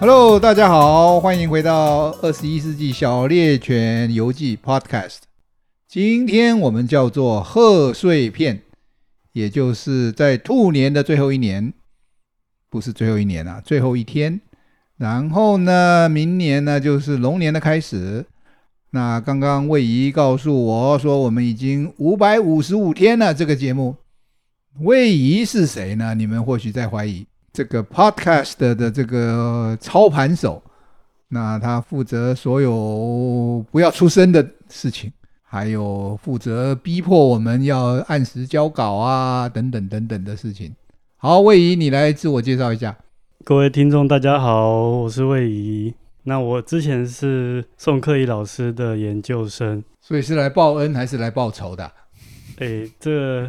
Hello，大家好，欢迎回到二十一世纪小猎犬游记 Podcast。今天我们叫做贺岁片，也就是在兔年的最后一年，不是最后一年啊，最后一天。然后呢，明年呢就是龙年的开始。那刚刚魏仪告诉我说，我们已经五百五十五天了。这个节目，魏仪是谁呢？你们或许在怀疑。这个 podcast 的这个操盘手，那他负责所有不要出声的事情，还有负责逼迫我们要按时交稿啊，等等等等的事情。好，魏仪，你来自我介绍一下。各位听众，大家好，我是魏仪。那我之前是宋克宜老师的研究生，所以是来报恩还是来报仇的？哎，这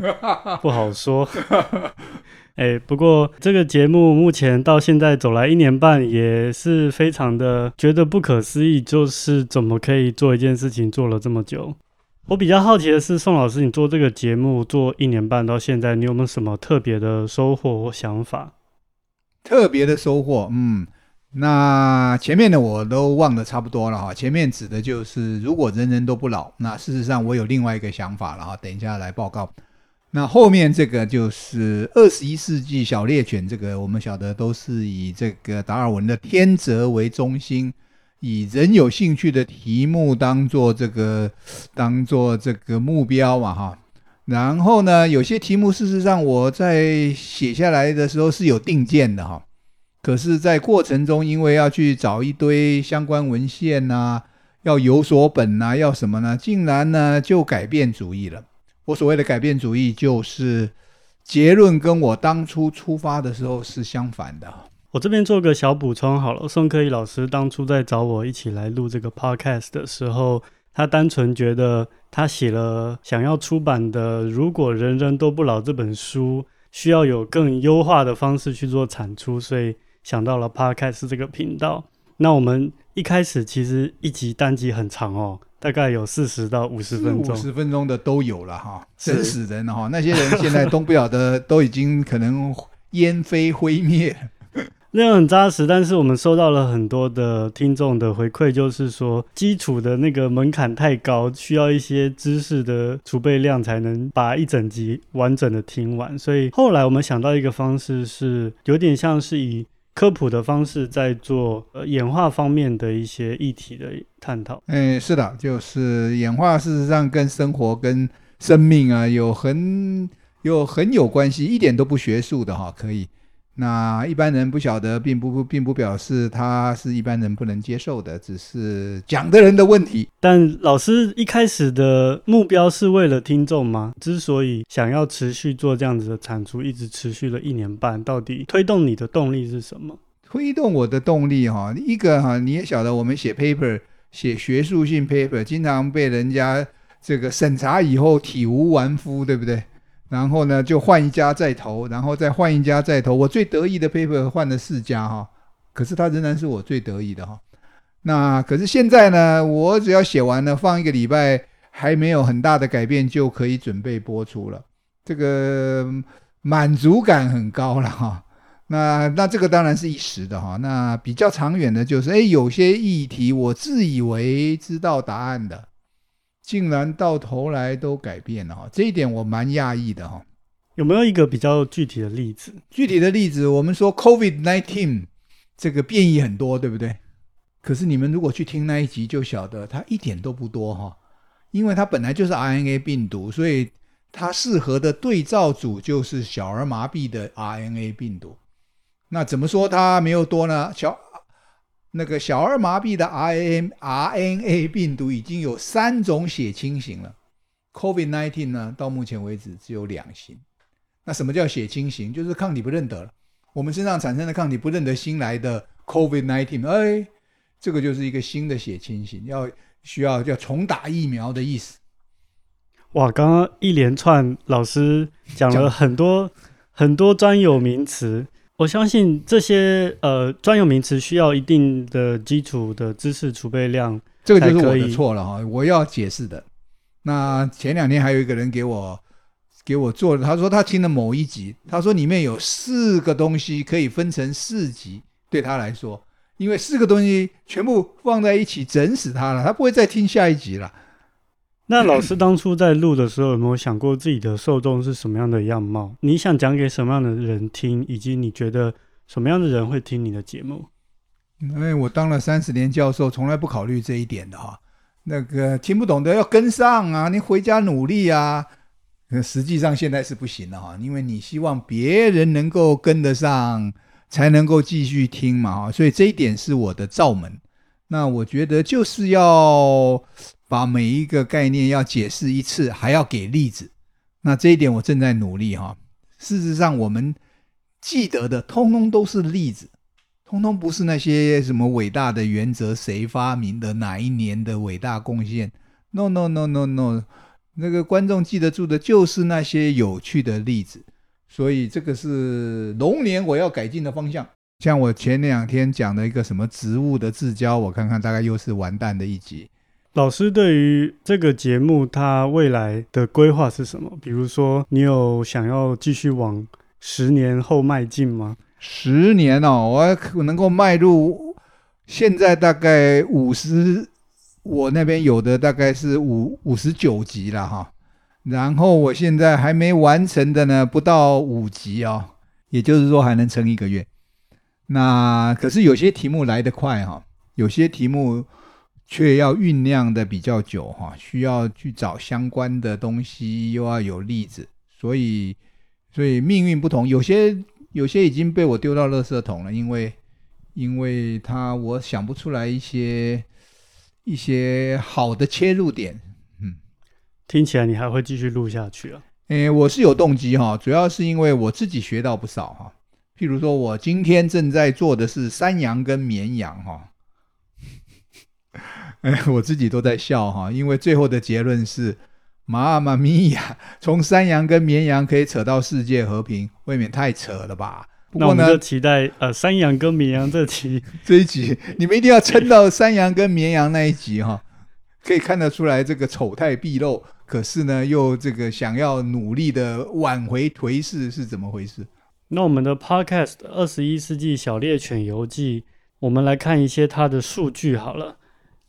不好说。哎，不过这个节目目前到现在走来一年半，也是非常的觉得不可思议，就是怎么可以做一件事情做了这么久。我比较好奇的是，宋老师，你做这个节目做一年半到现在，你有没有什么特别的收获或想法？特别的收获，嗯，那前面的我都忘得差不多了哈。前面指的就是如果人人都不老，那事实上我有另外一个想法了哈，等一下来报告。那后面这个就是二十一世纪小猎犬，这个我们晓得都是以这个达尔文的天择为中心，以人有兴趣的题目当做这个当做这个目标嘛哈。然后呢，有些题目事实上我在写下来的时候是有定见的哈，可是，在过程中因为要去找一堆相关文献呐，要有所本呐，要什么呢？竟然呢就改变主意了。我所谓的改变主意，就是结论跟我当初出发的时候是相反的。我这边做个小补充好了。宋克宜老师当初在找我一起来录这个 podcast 的时候，他单纯觉得他写了想要出版的《如果人人都不老》这本书，需要有更优化的方式去做产出，所以想到了 podcast 这个频道。那我们一开始其实一集单集很长哦。大概有四十到五十分钟，五十分钟的都有了哈，整死人了哈。那些人现在都不晓得，都已经可能烟飞灰灭。那样很扎实，但是我们收到了很多的听众的回馈，就是说基础的那个门槛太高，需要一些知识的储备量才能把一整集完整的听完。所以后来我们想到一个方式，是有点像是以。科普的方式在做呃演化方面的一些议题的探讨。哎，是的，就是演化，事实上跟生活、跟生命啊有很有很有关系，一点都不学术的哈，可以。那一般人不晓得，并不并不表示他是一般人不能接受的，只是讲的人的问题。但老师一开始的目标是为了听众吗？之所以想要持续做这样子的产出，一直持续了一年半，到底推动你的动力是什么？推动我的动力哈，一个哈，你也晓得，我们写 paper，写学术性 paper，经常被人家这个审查以后体无完肤，对不对？然后呢，就换一家再投，然后再换一家再投。我最得意的 paper 换了四家哈，可是它仍然是我最得意的哈。那可是现在呢，我只要写完了，放一个礼拜，还没有很大的改变，就可以准备播出了。这个满足感很高了哈。那那这个当然是一时的哈。那比较长远的，就是哎，有些议题我自以为知道答案的。竟然到头来都改变了哈，这一点我蛮讶异的哈。有没有一个比较具体的例子？具体的例子，我们说 COVID nineteen 这个变异很多，对不对？可是你们如果去听那一集，就晓得它一点都不多哈，因为它本来就是 RNA 病毒，所以它适合的对照组就是小儿麻痹的 RNA 病毒。那怎么说它没有多呢？小那个小儿麻痹的 RNA 病毒已经有三种血清型了，COVID-19 呢，到目前为止只有两型。那什么叫血清型？就是抗体不认得了，我们身上产生的抗体不认得新来的 COVID-19，哎，这个就是一个新的血清型，要需要要重打疫苗的意思。哇，刚刚一连串老师讲了很多很多专有名词。我相信这些呃专有名词需要一定的基础的知识储备量，这个就是我的错了哈，我要解释的。那前两天还有一个人给我给我做了，他说他听了某一集，他说里面有四个东西可以分成四集，对他来说，因为四个东西全部放在一起整死他了，他不会再听下一集了。那老师当初在录的时候，有没有想过自己的受众是什么样的样貌？你想讲给什么样的人听，以及你觉得什么样的人会听你的节目？因为我当了三十年教授，从来不考虑这一点的哈。那个听不懂的要跟上啊，你回家努力啊。实际上现在是不行的哈，因为你希望别人能够跟得上，才能够继续听嘛。所以这一点是我的罩门。那我觉得就是要。把每一个概念要解释一次，还要给例子，那这一点我正在努力哈。事实上，我们记得的通通都是例子，通通不是那些什么伟大的原则，谁发明的，哪一年的伟大贡献。No no no no no，那个观众记得住的就是那些有趣的例子。所以这个是龙年我要改进的方向。像我前两天讲的一个什么植物的自交，我看看大概又是完蛋的一集。老师对于这个节目，他未来的规划是什么？比如说，你有想要继续往十年后迈进吗？十年哦，我可能够迈入现在大概五十，我那边有的大概是五五十九集了哈。然后我现在还没完成的呢，不到五集哦，也就是说还能撑一个月。那可是有些题目来得快哈，有些题目。却要酝酿的比较久哈，需要去找相关的东西，又要有例子，所以，所以命运不同，有些有些已经被我丢到垃圾桶了，因为，因为他我想不出来一些一些好的切入点，嗯，听起来你还会继续录下去啊？诶，我是有动机哈，主要是因为我自己学到不少哈，譬如说我今天正在做的是山羊跟绵羊哈。哎，我自己都在笑哈，因为最后的结论是，妈妈咪呀，从山羊跟绵羊可以扯到世界和平，未免太扯了吧？不过呢，那我们就期待呃，山羊跟绵羊这集 这一集，你们一定要撑到山羊跟绵羊那一集哈，可以看得出来这个丑态毕露，可是呢，又这个想要努力的挽回颓势是怎么回事？那我们的 Podcast《二十一世纪小猎犬游记》，我们来看一些它的数据好了。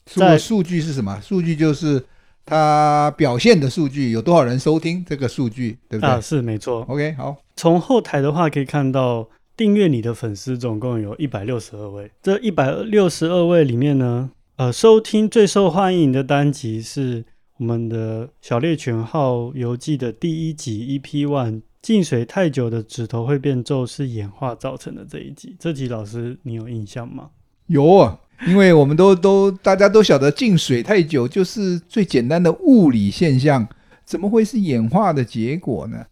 在数据是什么？数据就是它表现的数据，有多少人收听这个数据，对不对？啊，是没错。OK，好。从后台的话可以看到，订阅你的粉丝总共有一百六十二位。这一百六十二位里面呢，呃，收听最受欢迎的单集是我们的《小猎犬号游记》的第一集 EP One，浸水太久的指头会变皱是演化造成的这一集。这集老师你有印象吗？有啊。因为我们都都大家都晓得进水太久就是最简单的物理现象，怎么会是演化的结果呢？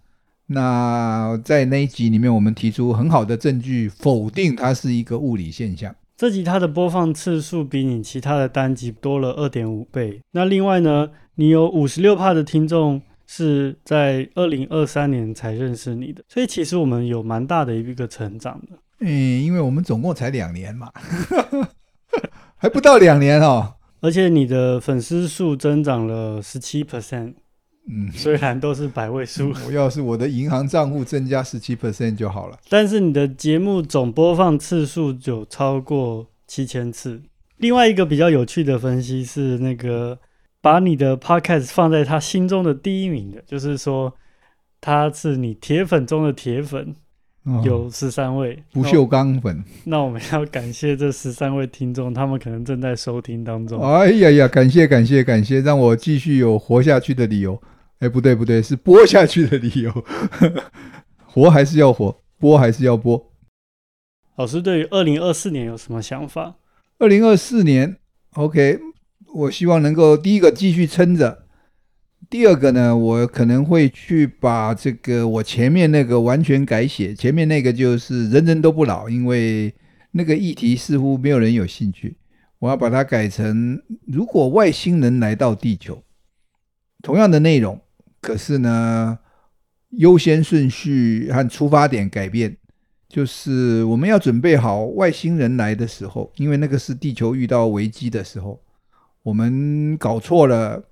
那在那一集里面，我们提出很好的证据否定它是一个物理现象。这集它的播放次数比你其他的单集多了二点五倍。那另外呢，你有五十六趴的听众是在二零二三年才认识你的，所以其实我们有蛮大的一个成长的。嗯，因为我们总共才两年嘛。还不到两年哦，而且你的粉丝数增长了十七 percent，嗯，虽然都是百位数。我要是我的银行账户增加十七 percent 就好了。但是你的节目总播放次数就超过七千次。另外一个比较有趣的分析是，那个把你的 podcast 放在他心中的第一名的，就是说他是你铁粉中的铁粉。有十三位不锈钢粉，那我们要感谢这十三位听众，他们可能正在收听当中。哎呀呀，感谢感谢感谢，让我继续有活下去的理由。哎，不对不对，是播下去的理由。活还是要活，播还是要播。老师对于二零二四年有什么想法？二零二四年，OK，我希望能够第一个继续撑着。第二个呢，我可能会去把这个我前面那个完全改写。前面那个就是人人都不老，因为那个议题似乎没有人有兴趣。我要把它改成，如果外星人来到地球，同样的内容，可是呢，优先顺序和出发点改变，就是我们要准备好外星人来的时候，因为那个是地球遇到危机的时候，我们搞错了。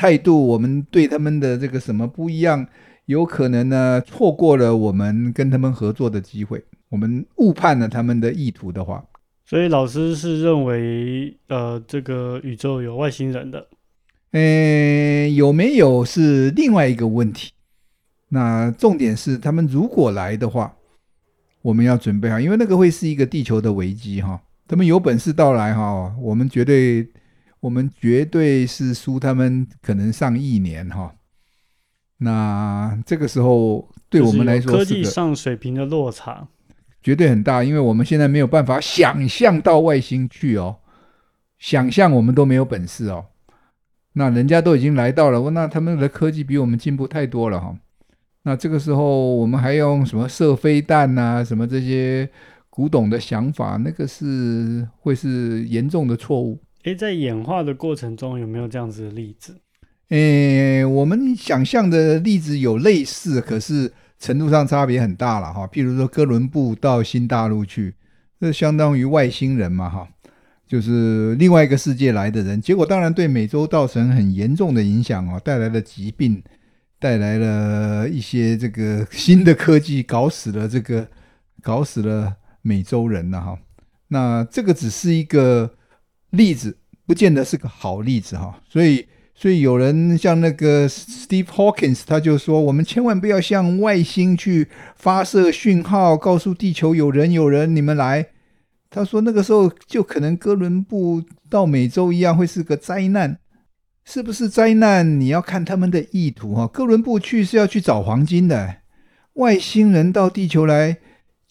态度，我们对他们的这个什么不一样，有可能呢错过了我们跟他们合作的机会，我们误判了他们的意图的话，所以老师是认为，呃，这个宇宙有外星人的。嗯，有没有是另外一个问题。那重点是，他们如果来的话，我们要准备好，因为那个会是一个地球的危机哈。他们有本事到来哈，我们绝对，我们绝对是输他们可能上亿年哈。那这个时候对我们来说，科技上水平的落差绝对很大，因为我们现在没有办法想象到外星去哦，想象我们都没有本事哦。那人家都已经来到了，那他们的科技比我们进步太多了哈。那这个时候我们还用什么射飞弹啊，什么这些古董的想法，那个是会是严重的错误。诶，在演化的过程中有没有这样子的例子？诶，我们想象的例子有类似，可是程度上差别很大了哈。譬如说哥伦布到新大陆去，这相当于外星人嘛哈。就是另外一个世界来的人，结果当然对美洲造成很严重的影响哦，带来了疾病，带来了一些这个 新的科技，搞死了这个，搞死了美洲人了哈。那这个只是一个例子，不见得是个好例子哈。所以，所以有人像那个 Steve Hawkins，他就说，我们千万不要向外星去发射讯号，告诉地球有人有人，你们来。他说：“那个时候就可能哥伦布到美洲一样会是个灾难，是不是灾难？你要看他们的意图哈。哥伦布去是要去找黄金的，外星人到地球来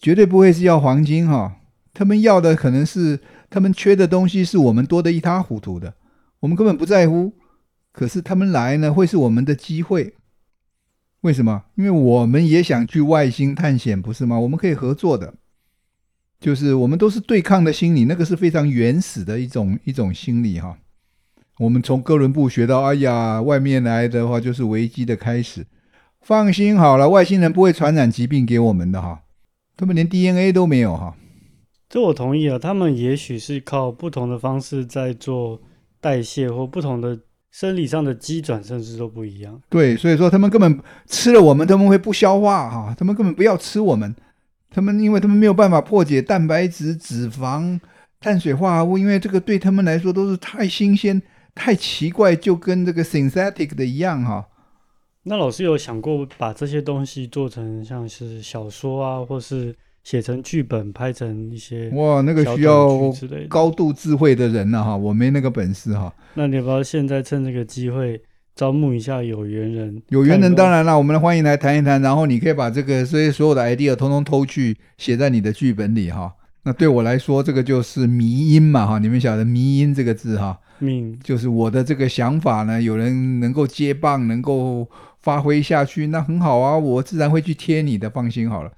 绝对不会是要黄金哈。他们要的可能是他们缺的东西是我们多得一塌糊涂的，我们根本不在乎。可是他们来呢，会是我们的机会。为什么？因为我们也想去外星探险，不是吗？我们可以合作的。”就是我们都是对抗的心理，那个是非常原始的一种一种心理哈。我们从哥伦布学到，哎呀，外面来的话就是危机的开始。放心好了，外星人不会传染疾病给我们的哈，他们连 DNA 都没有哈。这我同意啊，他们也许是靠不同的方式在做代谢，或不同的生理上的机转，甚至都不一样。对，所以说他们根本吃了我们，他们会不消化哈，他们根本不要吃我们。他们因为他们没有办法破解蛋白质、脂肪、碳水化合物，因为这个对他们来说都是太新鲜、太奇怪，就跟这个 synthetic 的一样哈。那老师有想过把这些东西做成像是小说啊，或是写成剧本，拍成一些哇，那个需要高度智慧的人了哈，我没那个本事哈。那你要不要现在趁这个机会？招募一下有缘人，有缘人当然了，我们欢迎来谈一谈。然后你可以把这个所以所有的 idea 通通偷去写在你的剧本里哈。那对我来说，这个就是迷音嘛哈。你们晓得迷音这个字哈？嗯，就是我的这个想法呢，有人能够接棒，能够发挥下去，那很好啊，我自然会去贴你的，放心好了。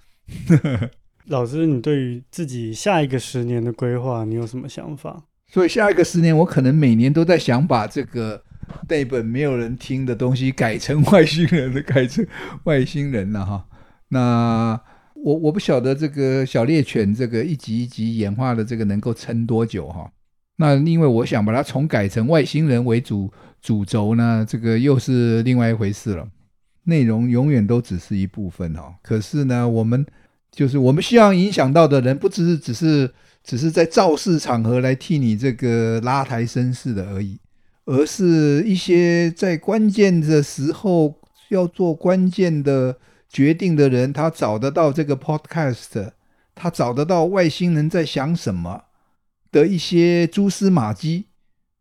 老师，你对于自己下一个十年的规划，你有什么想法？所以下一个十年，我可能每年都在想把这个。那本没有人听的东西改成外星人的，改成外星人了哈。那我我不晓得这个小猎犬这个一集一集演化的这个能够撑多久哈。那因为我想把它重改成外星人为主主轴呢，这个又是另外一回事了。内容永远都只是一部分哈。可是呢，我们就是我们希望影响到的人，不只是只是只是在造势场合来替你这个拉抬声势的而已。而是一些在关键的时候要做关键的决定的人，他找得到这个 podcast，他找得到外星人在想什么的一些蛛丝马迹，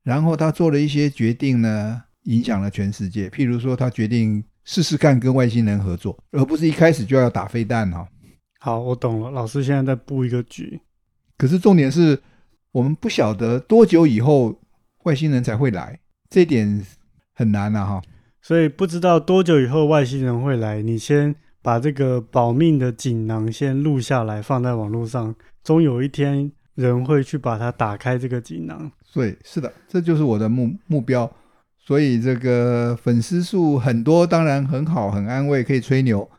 然后他做了一些决定呢，影响了全世界。譬如说，他决定试试看跟外星人合作，而不是一开始就要打飞弹哈。好，我懂了。老师现在在布一个局，可是重点是我们不晓得多久以后。外星人才会来，这点很难啊哈。所以不知道多久以后外星人会来，你先把这个保命的锦囊先录下来，放在网络上，终有一天人会去把它打开这个锦囊。对，是的，这就是我的目目标。所以这个粉丝数很多，当然很好，很安慰，可以吹牛。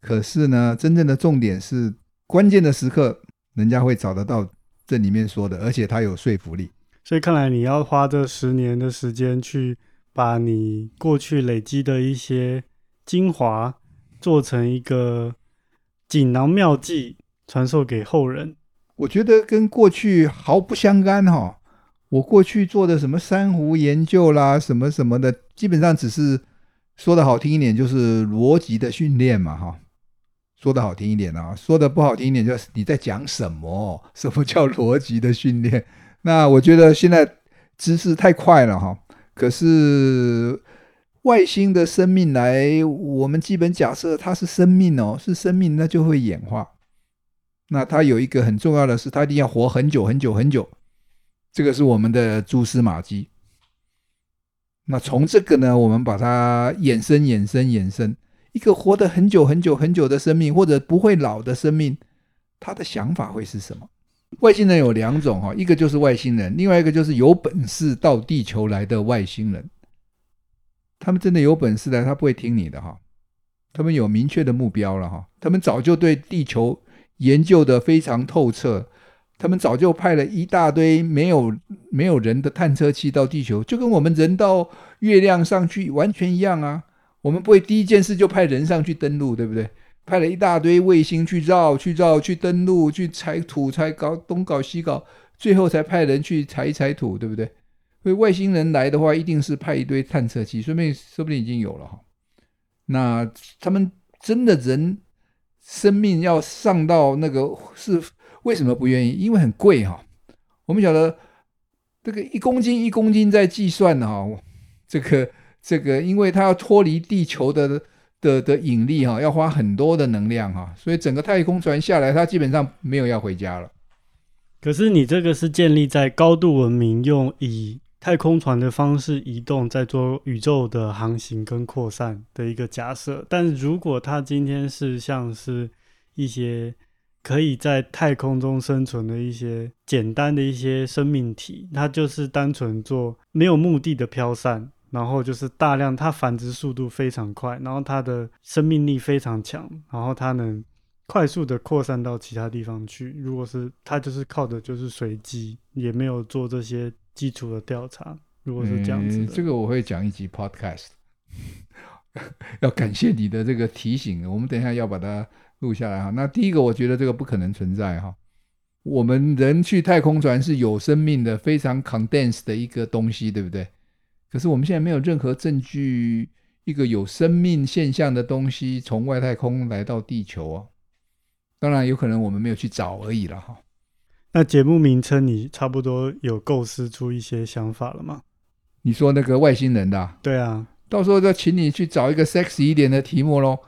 可是呢，真正的重点是关键的时刻，人家会找得到这里面说的，而且它有说服力。所以看来你要花这十年的时间去把你过去累积的一些精华做成一个锦囊妙计，传授给后人。我觉得跟过去毫不相干哈。我过去做的什么珊瑚研究啦，什么什么的，基本上只是说的好听一点，就是逻辑的训练嘛哈。说的好听一点啊，说的不好听一点，就是你在讲什么？什么叫逻辑的训练？那我觉得现在知识太快了哈。可是外星的生命来，我们基本假设它是生命哦，是生命，那就会演化。那它有一个很重要的是，它一定要活很久很久很久。这个是我们的蛛丝马迹。那从这个呢，我们把它衍生、衍生、衍生。一个活得很久很久很久的生命，或者不会老的生命，他的想法会是什么？外星人有两种哈，一个就是外星人，另外一个就是有本事到地球来的外星人。他们真的有本事的，他不会听你的哈。他们有明确的目标了哈，他们早就对地球研究得非常透彻，他们早就派了一大堆没有没有人的探测器到地球，就跟我们人到月亮上去完全一样啊。我们不会第一件事就派人上去登陆，对不对？派了一大堆卫星去绕、去绕、去登陆、去采土、采搞东搞西搞，最后才派人去采一采土，对不对？所以外星人来的话，一定是派一堆探测器，说不定说不定已经有了哈。那他们真的人生命要上到那个是为什么不愿意？因为很贵哈。我们晓得这个一公斤一公斤在计算呢哈，这个。这个，因为它要脱离地球的的的引力哈，要花很多的能量哈，所以整个太空船下来，它基本上没有要回家了。可是你这个是建立在高度文明，用以太空船的方式移动，在做宇宙的航行跟扩散的一个假设。但如果它今天是像是一些可以在太空中生存的一些简单的一些生命体，它就是单纯做没有目的的飘散。然后就是大量，它繁殖速度非常快，然后它的生命力非常强，然后它能快速的扩散到其他地方去。如果是它就是靠的就是随机，也没有做这些基础的调查。如果是这样子，这个我会讲一集 podcast，要感谢你的这个提醒，我们等一下要把它录下来哈。那第一个，我觉得这个不可能存在哈。我们人去太空船是有生命的，非常 condensed 的一个东西，对不对？可是我们现在没有任何证据，一个有生命现象的东西从外太空来到地球啊。当然有可能我们没有去找而已了哈。那节目名称你差不多有构思出一些想法了吗？你说那个外星人的啊？对啊，到时候再请你去找一个 sexy 一点的题目喽。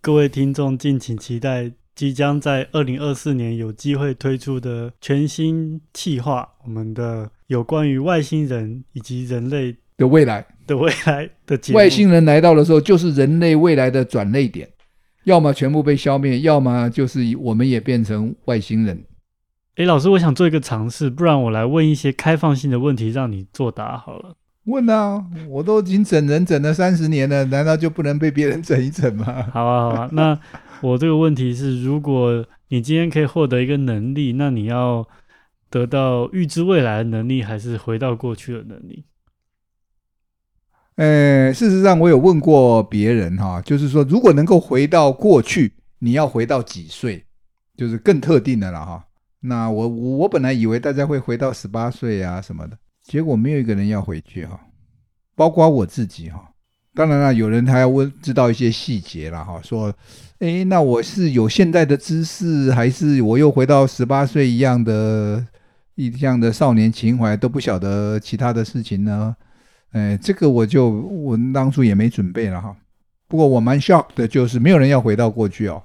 各位听众敬请期待，即将在二零二四年有机会推出的全新企划，我们的有关于外星人以及人类。的未来的未来的外星人来到的时候，就是人类未来的转捩点，要么全部被消灭，要么就是我们也变成外星人。诶，老师，我想做一个尝试，不然我来问一些开放性的问题，让你作答好了。问啊，我都已经整人整了三十年了，难道就不能被别人整一整吗？好啊，好啊。那我这个问题是，如果你今天可以获得一个能力，那你要得到预知未来的能力，还是回到过去的能力？呃，事实上，我有问过别人哈，就是说，如果能够回到过去，你要回到几岁？就是更特定的了哈。那我我本来以为大家会回到十八岁啊什么的，结果没有一个人要回去哈，包括我自己哈。当然了，有人还要问知道一些细节了哈，说，哎，那我是有现代的知识，还是我又回到十八岁一样的一样的少年情怀，都不晓得其他的事情呢？哎，这个我就我当初也没准备了哈。不过我蛮 shock 的，就是没有人要回到过去哦。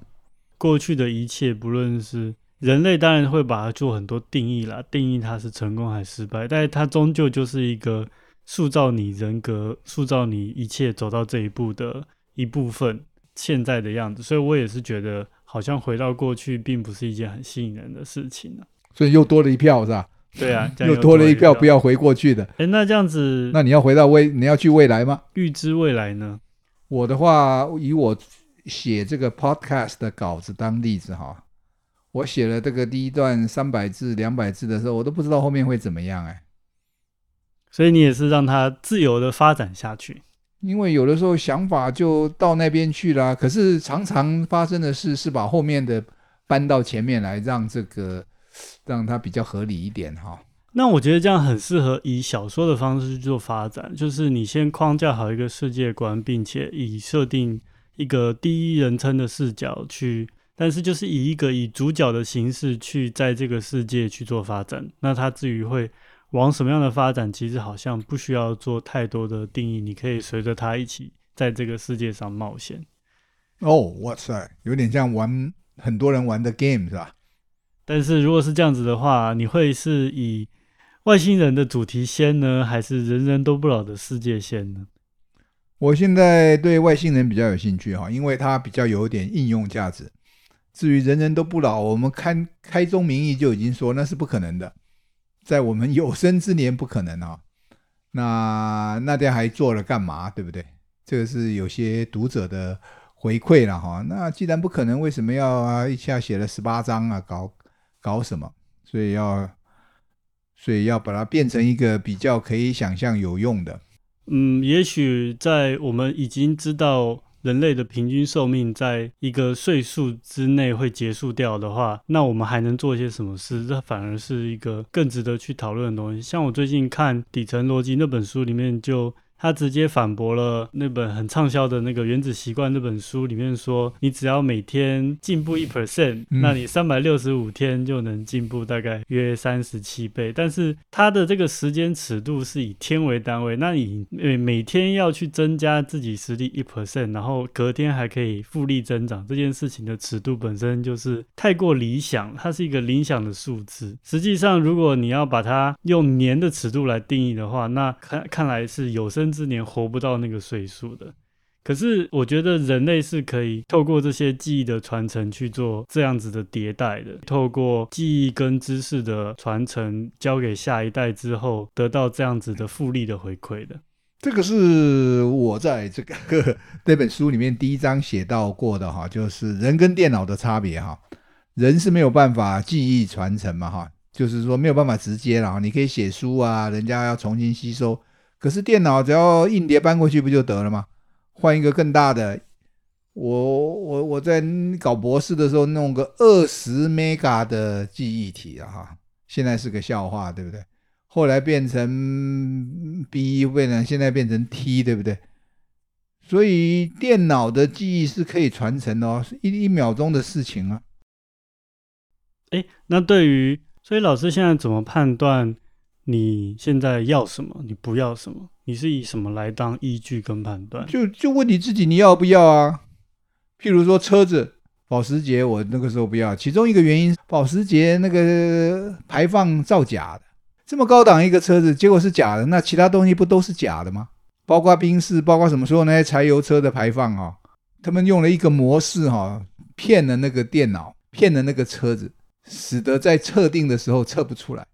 过去的一切，不论是人类，当然会把它做很多定义啦，定义它是成功还是失败，但是它终究就是一个塑造你人格、塑造你一切走到这一步的一部分，现在的样子。所以我也是觉得，好像回到过去，并不是一件很吸引人的事情呢。所以又多了一票，是吧？对啊，又多了一票不要回过去的。哎，那这样子，那你要回到未，你要去未来吗？预知未来呢？我的话，以我写这个 podcast 的稿子当例子哈，我写了这个第一段三百字、两百字的时候，我都不知道后面会怎么样哎。所以你也是让它自由的发展下去，因为有的时候想法就到那边去了，可是常常发生的事是把后面的搬到前面来，让这个。让它比较合理一点哈。那我觉得这样很适合以小说的方式去做发展，就是你先框架好一个世界观，并且以设定一个第一人称的视角去，但是就是以一个以主角的形式去在这个世界去做发展。那它至于会往什么样的发展，其实好像不需要做太多的定义，你可以随着它一起在这个世界上冒险。哦，哇塞，有点像玩很多人玩的 game 是吧？但是如果是这样子的话，你会是以外星人的主题先呢，还是人人都不老的世界先呢？我现在对外星人比较有兴趣哈，因为它比较有点应用价值。至于人人都不老，我们开开宗明义就已经说那是不可能的，在我们有生之年不可能啊。那那天还做了干嘛？对不对？这个是有些读者的回馈了哈。那既然不可能，为什么要啊一下写了十八章啊？搞搞什么？所以要。所以要把它变成一个比较可以想象有用的。嗯，也许在我们已经知道人类的平均寿命在一个岁数之内会结束掉的话，那我们还能做些什么事？这反而是一个更值得去讨论的东西。像我最近看《底层逻辑》那本书里面就。他直接反驳了那本很畅销的那个《原子习惯》那本书里面说，你只要每天进步一 percent，那你三百六十五天就能进步大概约三十七倍。但是它的这个时间尺度是以天为单位，那你每每天要去增加自己实力一 percent，然后隔天还可以复利增长，这件事情的尺度本身就是太过理想，它是一个理想的数字。实际上，如果你要把它用年的尺度来定义的话，那看看来是有生之年活不到那个岁数的，可是我觉得人类是可以透过这些记忆的传承去做这样子的迭代的，透过记忆跟知识的传承交给下一代之后，得到这样子的复利的回馈的。这个是我在这个 这本书里面第一章写到过的哈，就是人跟电脑的差别哈，人是没有办法记忆传承嘛哈，就是说没有办法直接了，你可以写书啊，人家要重新吸收。可是电脑只要硬碟搬过去不就得了吗？换一个更大的，我我我在搞博士的时候弄个二十 mega 的记忆体啊哈，现在是个笑话，对不对？后来变成 B，变成现在变成 T，对不对？所以电脑的记忆是可以传承的哦，是一一秒钟的事情啊。哎，那对于，所以老师现在怎么判断？你现在要什么？你不要什么？你是以什么来当依据跟判断？就就问你自己，你要不要啊？譬如说车子，保时捷，我那个时候不要。其中一个原因，保时捷那个排放造假的，这么高档一个车子，结果是假的，那其他东西不都是假的吗？包括宾士，包括什么时候那些柴油车的排放啊，他们用了一个模式哈，骗了那个电脑，骗了那个车子，使得在测定的时候测不出来。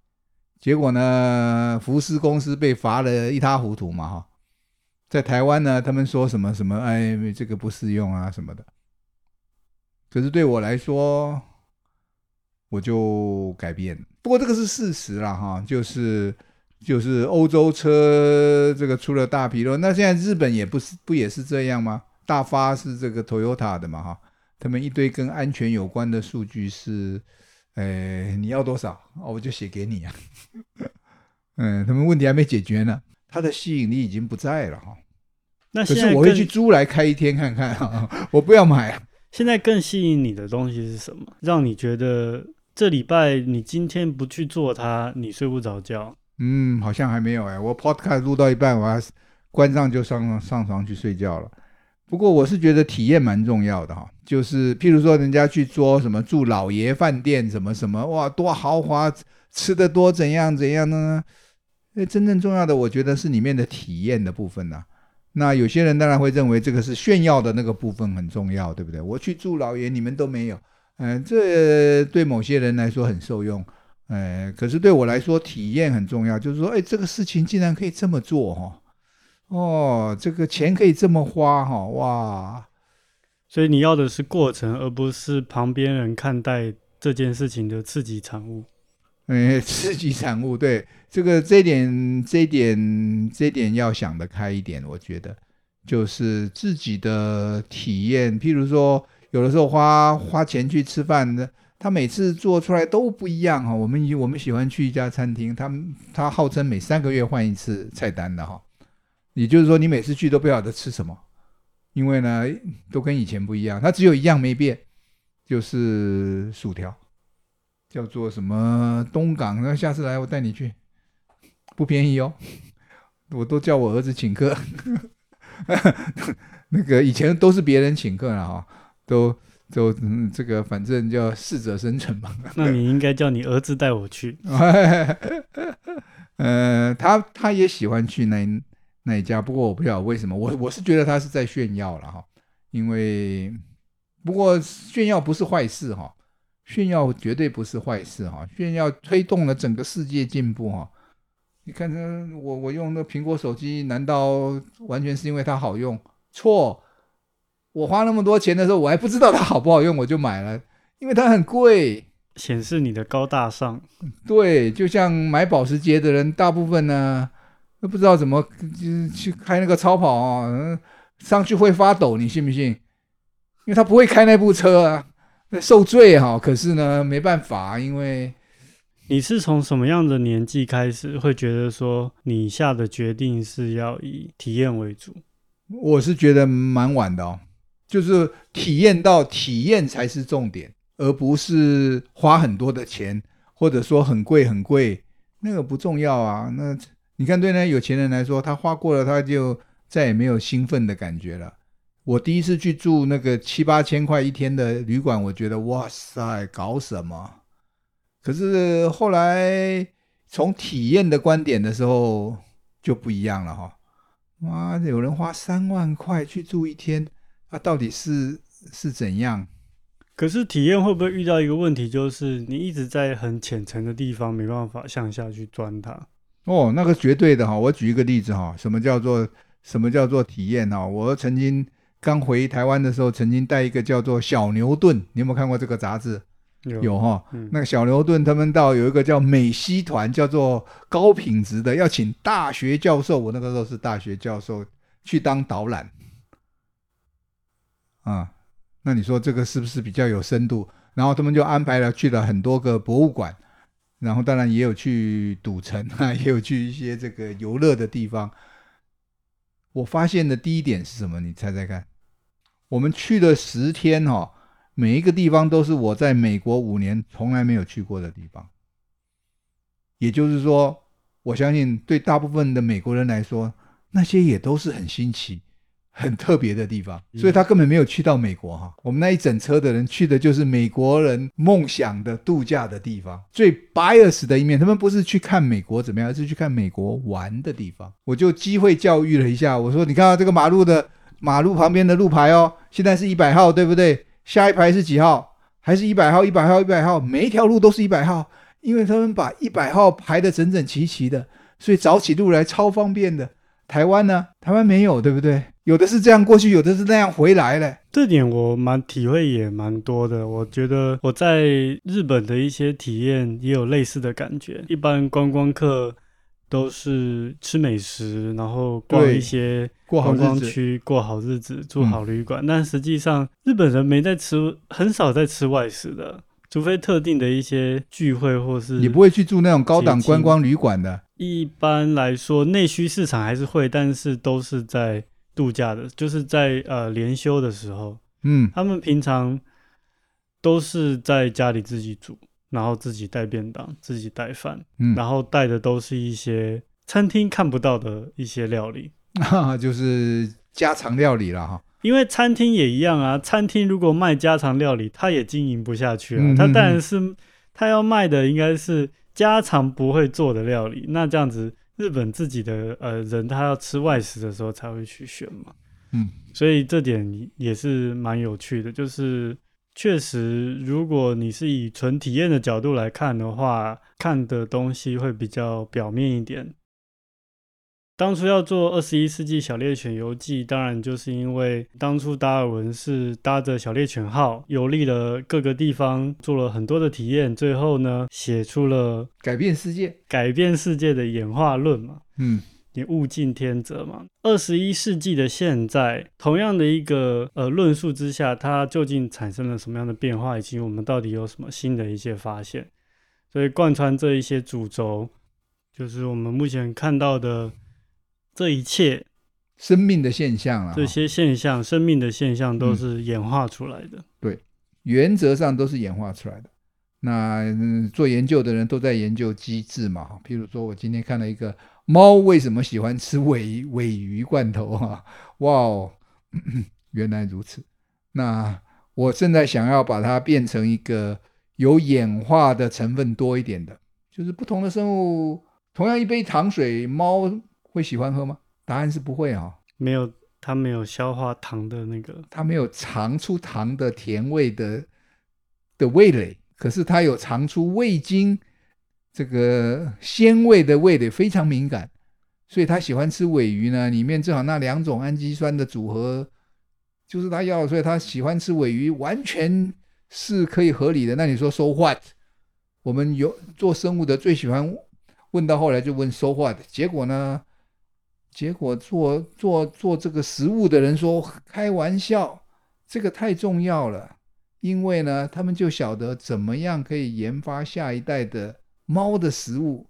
结果呢，福斯公司被罚了一塌糊涂嘛，哈，在台湾呢，他们说什么什么，哎，这个不适用啊什么的。可是对我来说，我就改变。不过这个是事实了，哈，就是就是欧洲车这个出了大纰漏，那现在日本也不是不也是这样吗？大发是这个 Toyota 的嘛，哈，他们一堆跟安全有关的数据是。哎，你要多少？哦，我就写给你啊。嗯，他们问题还没解决呢，它的吸引力已经不在了哈。那可是我会去租来开一天看看啊，我不要买。现在更吸引你的东西是什么？让你觉得这礼拜你今天不去做它，你睡不着觉？嗯，好像还没有哎。我 Podcast 录到一半，我还关上就上上床去睡觉了。不过我是觉得体验蛮重要的哈，就是譬如说人家去做什么住老爷饭店什么什么，哇，多豪华，吃得多怎样怎样呢？诶，真正重要的我觉得是里面的体验的部分呐。那有些人当然会认为这个是炫耀的那个部分很重要，对不对？我去住老爷，你们都没有，嗯，这对某些人来说很受用，哎，可是对我来说体验很重要，就是说，哎，这个事情竟然可以这么做哈。哦，这个钱可以这么花哈，哇！所以你要的是过程，而不是旁边人看待这件事情的刺激产物。哎，刺激产物，对，这个这点，这点，这点要想得开一点，我觉得就是自己的体验。譬如说，有的时候花花钱去吃饭的，他每次做出来都不一样哈。我们我们喜欢去一家餐厅，他他号称每三个月换一次菜单的哈。也就是说，你每次去都不晓得吃什么，因为呢都跟以前不一样。它只有一样没变，就是薯条，叫做什么东港。那下次来我带你去，不便宜哦。我都叫我儿子请客，那个以前都是别人请客了哈，都。都嗯，这个反正叫适者生存嘛。那你应该叫你儿子带我去。呃，他他也喜欢去那那一家，不过我不知道为什么，我我是觉得他是在炫耀了哈。因为不过炫耀不是坏事哈，炫耀绝对不是坏事哈，炫耀推动了整个世界进步哈。你看这我我用那苹果手机，难道完全是因为它好用？错。我花那么多钱的时候，我还不知道它好不好用，我就买了，因为它很贵，显示你的高大上。对，就像买保时捷的人，大部分呢都不知道怎么就去开那个超跑啊，上去会发抖，你信不信？因为他不会开那部车啊，受罪哈。可是呢，没办法，因为你是从什么样的年纪开始会觉得说你下的决定是要以体验为主？我是觉得蛮晚的哦。就是体验到体验才是重点，而不是花很多的钱，或者说很贵很贵，那个不重要啊。那你看，对那有钱人来说，他花过了，他就再也没有兴奋的感觉了。我第一次去住那个七八千块一天的旅馆，我觉得哇塞，搞什么？可是后来从体验的观点的时候就不一样了哈。哇，有人花三万块去住一天。那、到底是是怎样？可是体验会不会遇到一个问题，就是你一直在很浅层的地方，没办法向下去钻它？哦，那个绝对的哈。我举一个例子哈，什么叫做什么叫做体验哈？我曾经刚回台湾的时候，曾经带一个叫做小牛顿，你有没有看过这个杂志？有有哈。嗯、那个小牛顿他们到有一个叫美西团，叫做高品质的，要请大学教授，我那个时候是大学教授去当导览。啊，那你说这个是不是比较有深度？然后他们就安排了去了很多个博物馆，然后当然也有去赌城啊，也有去一些这个游乐的地方。我发现的第一点是什么？你猜猜看。我们去了十天哈，每一个地方都是我在美国五年从来没有去过的地方。也就是说，我相信对大部分的美国人来说，那些也都是很新奇。很特别的地方，所以他根本没有去到美国哈。我们那一整车的人去的就是美国人梦想的度假的地方，最 bias 的一面。他们不是去看美国怎么样，而是去看美国玩的地方。我就机会教育了一下，我说：“你看到这个马路的马路旁边的路牌哦，现在是一百号，对不对？下一排是几号？还是一百号？一百号？一百号？每一条路都是一百号，因为他们把一百号排得整整齐齐的，所以找起路来超方便的。台湾呢？台湾没有，对不对？”有的是这样过去，有的是那样回来嘞。这点我蛮体会也蛮多的。我觉得我在日本的一些体验也有类似的感觉。一般观光客都是吃美食，然后逛一些观光区，过好日子，住好旅馆。嗯、但实际上，日本人没在吃，很少在吃外食的，除非特定的一些聚会或是。你不会去住那种高档观光旅馆的。一般来说，内需市场还是会，但是都是在。度假的，就是在呃连休的时候，嗯，他们平常都是在家里自己煮，然后自己带便当，自己带饭，嗯，然后带的都是一些餐厅看不到的一些料理，啊，就是家常料理了哈。因为餐厅也一样啊，餐厅如果卖家常料理，他也经营不下去啊。他当然是他要卖的应该是家常不会做的料理，那这样子。日本自己的呃人，他要吃外食的时候才会去选嘛，嗯，所以这点也是蛮有趣的。就是确实，如果你是以纯体验的角度来看的话，看的东西会比较表面一点。当初要做《二十一世纪小猎犬游记》，当然就是因为当初达尔文是搭着小猎犬号游历了各个地方，做了很多的体验，最后呢写出了改变世界、改变世界的演化论嘛。嗯，你物竞天择嘛。二十一世纪的现在，同样的一个呃论述之下，它究竟产生了什么样的变化，以及我们到底有什么新的一些发现？所以贯穿这一些主轴，就是我们目前看到的这一切生命的现象啊，这些现象，生命的现象都是演化出来的。嗯、对，原则上都是演化出来的。那、嗯、做研究的人都在研究机制嘛，譬如说我今天看了一个猫为什么喜欢吃尾尾鱼罐头啊？哇哦，原来如此。那我现在想要把它变成一个有演化的成分多一点的，就是不同的生物，同样一杯糖水，猫会喜欢喝吗？答案是不会哦，没有，它没有消化糖的那个，它没有尝出糖的甜味的的味蕾。可是它有尝出味精这个鲜味的味蕾非常敏感，所以他喜欢吃尾鱼呢。里面正好那两种氨基酸的组合就是他要，所以他喜欢吃尾鱼，完全是可以合理的。那你说 so what？我们有做生物的最喜欢问到后来就问 so what？结果呢？结果做做做这个食物的人说开玩笑，这个太重要了。因为呢，他们就晓得怎么样可以研发下一代的猫的食物。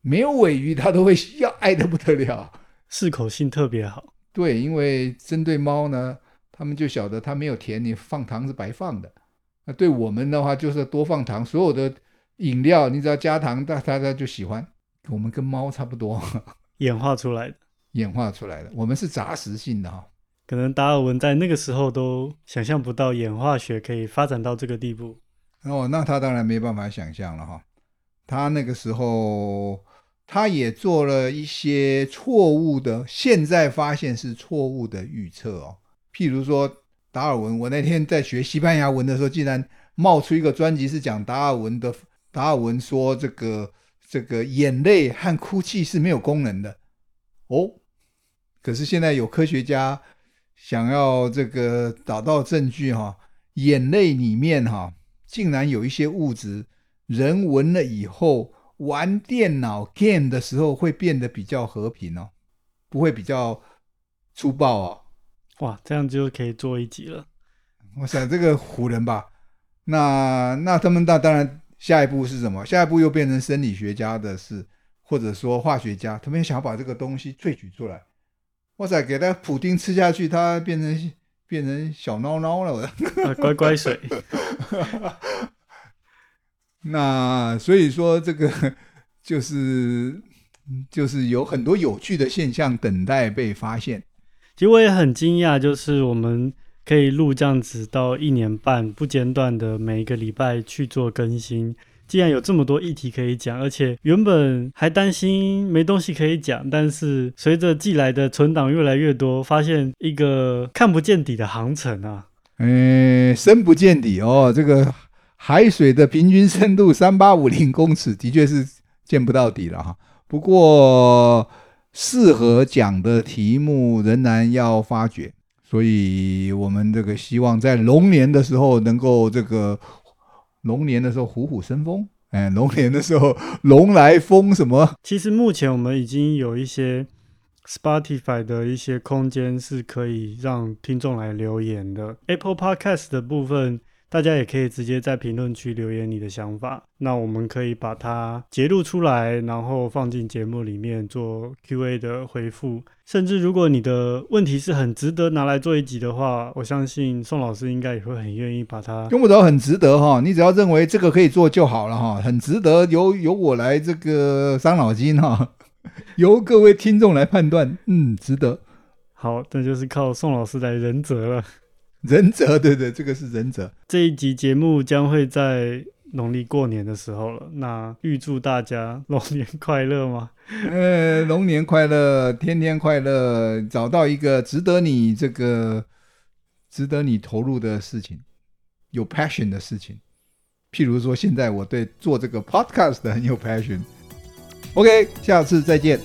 没有尾鱼，它都会要爱得不得了，适口性特别好。对，因为针对猫呢，他们就晓得它没有甜，你放糖是白放的。那对我们的话，就是多放糖。所有的饮料，你只要加糖，大家就喜欢。我们跟猫差不多，演化出来的，演化出来的。我们是杂食性的哈。可能达尔文在那个时候都想象不到演化学可以发展到这个地步。哦，那他当然没办法想象了哈。他那个时候，他也做了一些错误的，现在发现是错误的预测哦。譬如说达尔文，我那天在学西班牙文的时候，竟然冒出一个专辑是讲达尔文的。达尔文说这个这个眼泪和哭泣是没有功能的哦。可是现在有科学家。想要这个找到证据哈，眼泪里面哈，竟然有一些物质，人闻了以后玩电脑 game 的时候会变得比较和平哦，不会比较粗暴哦。哇，这样就可以做一集了。我想这个唬人吧。那那他们那当然下一步是什么？下一步又变成生理学家的事，或者说化学家，他们想要把这个东西萃取出来。哇塞，给他普丁吃下去，他变成变成小孬孬了，啊，乖乖水。那所以说，这个 就是就是有很多有趣的现象等待被发现。其实我也很惊讶，就是我们可以录这样子到一年半不间断的每一个礼拜去做更新。既然有这么多议题可以讲，而且原本还担心没东西可以讲，但是随着寄来的存档越来越多，发现一个看不见底的航程啊！嗯，深不见底哦。这个海水的平均深度三八五零公尺，的确是见不到底了哈。不过适合讲的题目仍然要发掘，所以我们这个希望在龙年的时候能够这个。龙年的时候虎虎生风，哎，龙年的时候 龙来风什么？其实目前我们已经有一些 Spotify 的一些空间是可以让听众来留言的，Apple Podcast 的部分。大家也可以直接在评论区留言你的想法，那我们可以把它截录出来，然后放进节目里面做 Q&A 的回复。甚至如果你的问题是很值得拿来做一集的话，我相信宋老师应该也会很愿意把它。用不着很值得哈，你只要认为这个可以做就好了哈，很值得由由我来这个伤脑筋哈，由各位听众来判断，嗯，值得。好，那就是靠宋老师来仁泽了。仁泽，对对，这个是仁泽。这一集节目将会在农历过年的时候了，那预祝大家龙年快乐吗？呃，龙年快乐，天天快乐，找到一个值得你这个值得你投入的事情，有 passion 的事情。譬如说，现在我对做这个 podcast 很有 passion。OK，下次再见。